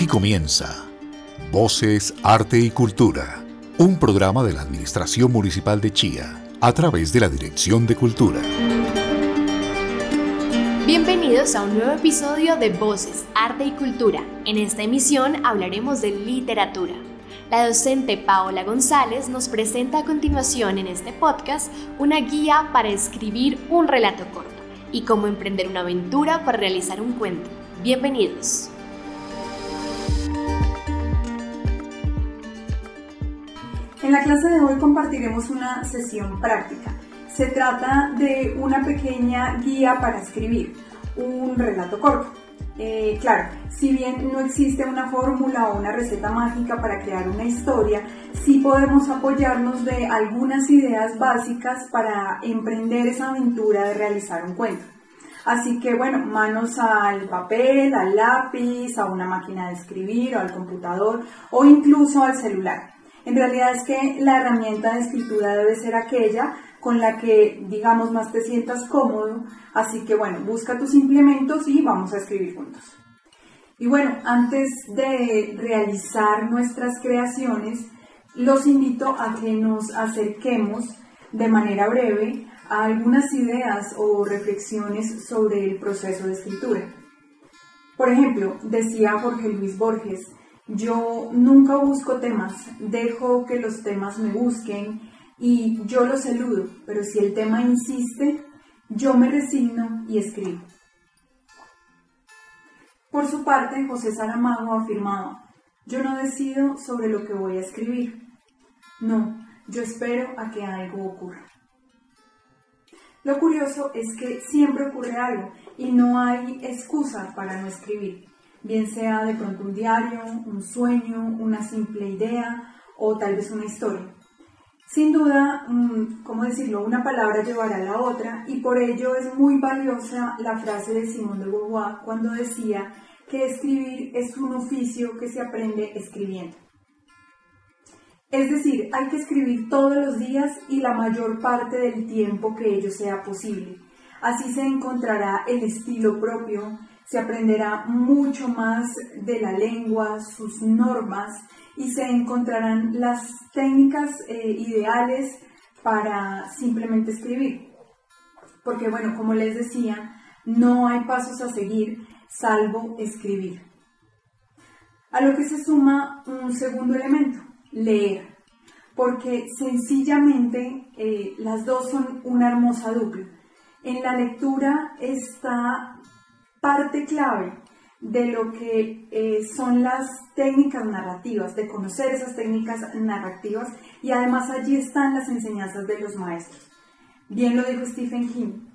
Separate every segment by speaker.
Speaker 1: Aquí comienza Voces, Arte y Cultura, un programa de la Administración Municipal de Chía a través de la Dirección de Cultura.
Speaker 2: Bienvenidos a un nuevo episodio de Voces, Arte y Cultura. En esta emisión hablaremos de literatura. La docente Paola González nos presenta a continuación en este podcast una guía para escribir un relato corto y cómo emprender una aventura para realizar un cuento. Bienvenidos.
Speaker 3: En la clase de hoy compartiremos una sesión práctica. Se trata de una pequeña guía para escribir un relato corto. Eh, claro, si bien no existe una fórmula o una receta mágica para crear una historia, sí podemos apoyarnos de algunas ideas básicas para emprender esa aventura de realizar un cuento. Así que bueno, manos al papel, al lápiz, a una máquina de escribir o al computador o incluso al celular. En realidad es que la herramienta de escritura debe ser aquella con la que, digamos, más te sientas cómodo. Así que bueno, busca tus implementos y vamos a escribir juntos. Y bueno, antes de realizar nuestras creaciones, los invito a que nos acerquemos de manera breve a algunas ideas o reflexiones sobre el proceso de escritura. Por ejemplo, decía Jorge Luis Borges, yo nunca busco temas, dejo que los temas me busquen y yo los eludo, pero si el tema insiste, yo me resigno y escribo. Por su parte, José Saramago afirmado, yo no decido sobre lo que voy a escribir. No, yo espero a que algo ocurra. Lo curioso es que siempre ocurre algo y no hay excusa para no escribir, bien sea de pronto un diario, un sueño, una simple idea o tal vez una historia. Sin duda, mm, ¿cómo decirlo? Una palabra llevará a la otra y por ello es muy valiosa la frase de Simón de Beauvoir cuando decía que escribir es un oficio que se aprende escribiendo. Es decir, hay que escribir todos los días y la mayor parte del tiempo que ello sea posible. Así se encontrará el estilo propio, se aprenderá mucho más de la lengua, sus normas y se encontrarán las técnicas eh, ideales para simplemente escribir. Porque bueno, como les decía, no hay pasos a seguir salvo escribir. A lo que se suma un segundo elemento, leer. Porque sencillamente eh, las dos son una hermosa dupla. En la lectura está parte clave de lo que eh, son las técnicas narrativas, de conocer esas técnicas narrativas y además allí están las enseñanzas de los maestros. Bien lo dijo Stephen King.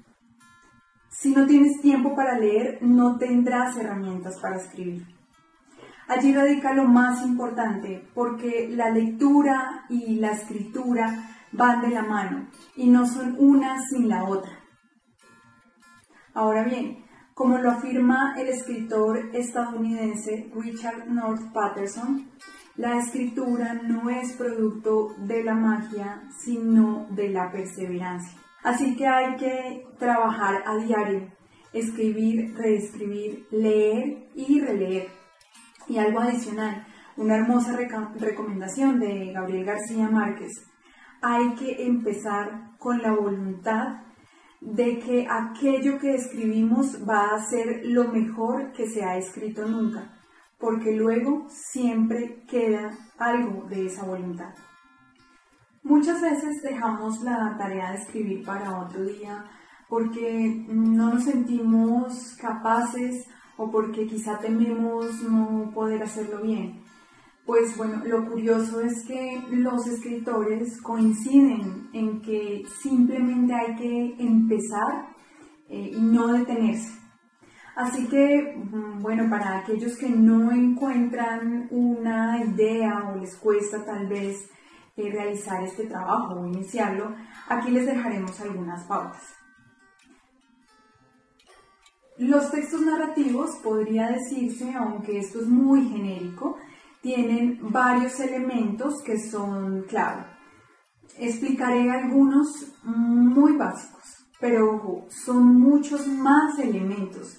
Speaker 3: Si no tienes tiempo para leer, no tendrás herramientas para escribir. Allí radica lo más importante, porque la lectura y la escritura van de la mano y no son una sin la otra. Ahora bien, como lo afirma el escritor estadounidense Richard North Patterson, la escritura no es producto de la magia, sino de la perseverancia. Así que hay que trabajar a diario, escribir, reescribir, leer y releer. Y algo adicional, una hermosa recomendación de Gabriel García Márquez. Hay que empezar con la voluntad de que aquello que escribimos va a ser lo mejor que se ha escrito nunca, porque luego siempre queda algo de esa voluntad. Muchas veces dejamos la tarea de escribir para otro día porque no nos sentimos capaces o porque quizá tememos no poder hacerlo bien. Pues bueno, lo curioso es que los escritores coinciden en que simplemente hay que empezar eh, y no detenerse. Así que, mm, bueno, para aquellos que no encuentran una idea o les cuesta tal vez eh, realizar este trabajo o iniciarlo, aquí les dejaremos algunas pautas. Los textos narrativos podría decirse, aunque esto es muy genérico, tienen varios elementos que son clave. Explicaré algunos muy básicos, pero son muchos más elementos.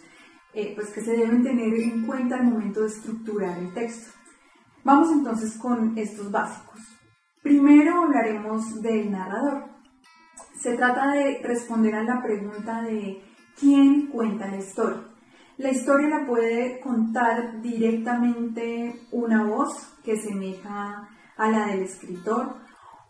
Speaker 3: eh, pues que se deben tener en cuenta al momento de estructurar el texto. Vamos entonces con estos básicos. Primero hablaremos del narrador. Se trata de responder a la pregunta de quién cuenta la historia. La historia la puede contar directamente una voz que semeja a la del escritor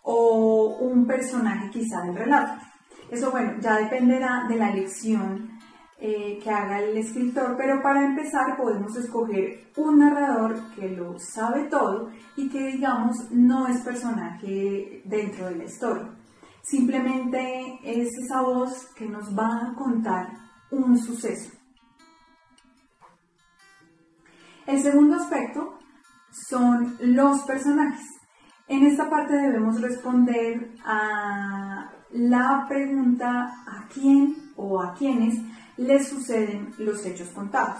Speaker 3: o un personaje quizá del relato. Eso, bueno, ya dependerá de la lección eh, que haga el escritor, pero para empezar podemos escoger un narrador que lo sabe todo y que digamos no es personaje dentro de la historia. Simplemente es esa voz que nos va a contar un suceso. El segundo aspecto son los personajes. En esta parte debemos responder a la pregunta a quién o a quiénes les suceden los hechos contados.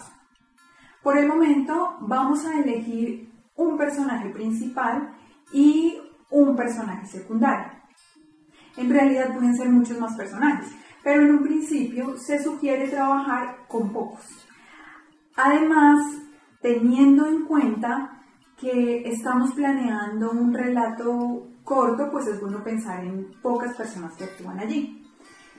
Speaker 3: Por el momento vamos a elegir un personaje principal y un personaje secundario. En realidad pueden ser muchos más personajes, pero en un principio se sugiere trabajar con pocos. Además, teniendo en cuenta que estamos planeando un relato corto, pues es bueno pensar en pocas personas que actúan allí.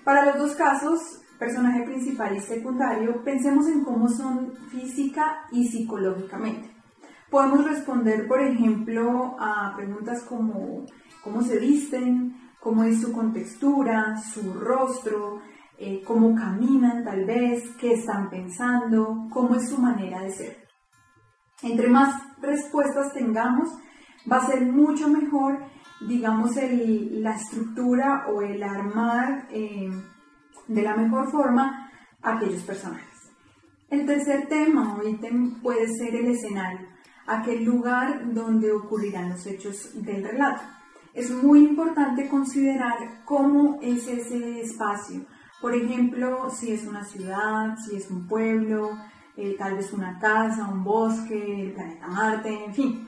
Speaker 3: Para los dos casos, personaje principal y secundario, pensemos en cómo son física y psicológicamente. Podemos responder, por ejemplo, a preguntas como cómo se visten, cómo es su contextura, su rostro, eh, cómo caminan tal vez, qué están pensando, cómo es su manera de ser. Entre más respuestas tengamos, va a ser mucho mejor, digamos, la estructura o el armar eh, de la mejor forma aquellos personajes. El tercer tema o ítem puede ser el escenario, aquel lugar donde ocurrirán los hechos del relato. Es muy importante considerar cómo es ese espacio. Por ejemplo, si es una ciudad, si es un pueblo, eh, tal vez una casa, un bosque, el planeta Marte, en fin.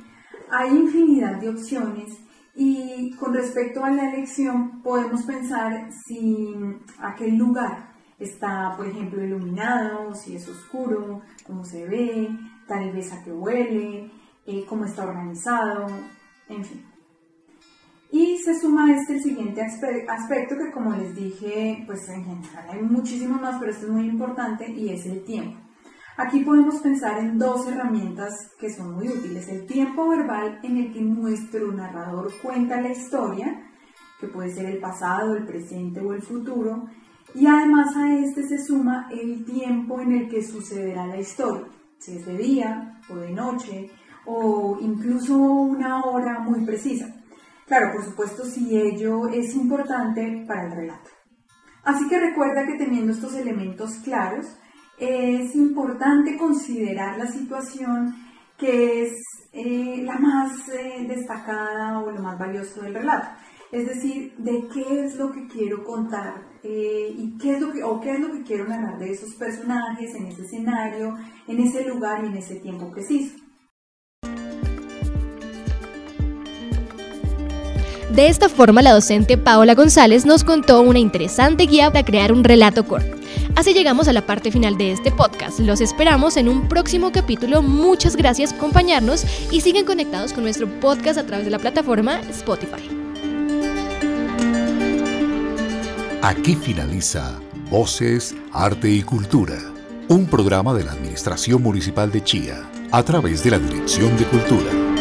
Speaker 3: Hay infinidad de opciones y con respecto a la elección podemos pensar si aquel lugar está, por ejemplo, iluminado, si es oscuro, cómo se ve, tal vez a qué huele, eh, cómo está organizado, en fin. Y se suma este el siguiente aspecto que como les dije, pues en general hay muchísimo más, pero esto es muy importante y es el tiempo. Aquí podemos pensar en dos herramientas que son muy útiles. El tiempo verbal en el que nuestro narrador cuenta la historia, que puede ser el pasado, el presente o el futuro, y además a este se suma el tiempo en el que sucederá la historia, si es de día o de noche, o incluso una hora muy precisa. Claro, por supuesto, si ello es importante para el relato. Así que recuerda que teniendo estos elementos claros, es importante considerar la situación que es eh, la más eh, destacada o lo más valioso del relato. Es decir, de qué es lo que quiero contar eh, y qué es lo que, o qué es lo que quiero narrar de esos personajes en ese escenario, en ese lugar y en ese tiempo preciso.
Speaker 2: De esta forma, la docente Paola González nos contó una interesante guía para crear un relato corto. Así llegamos a la parte final de este podcast. Los esperamos en un próximo capítulo. Muchas gracias por acompañarnos y siguen conectados con nuestro podcast a través de la plataforma Spotify.
Speaker 1: Aquí finaliza Voces, Arte y Cultura, un programa de la Administración Municipal de Chía a través de la Dirección de Cultura.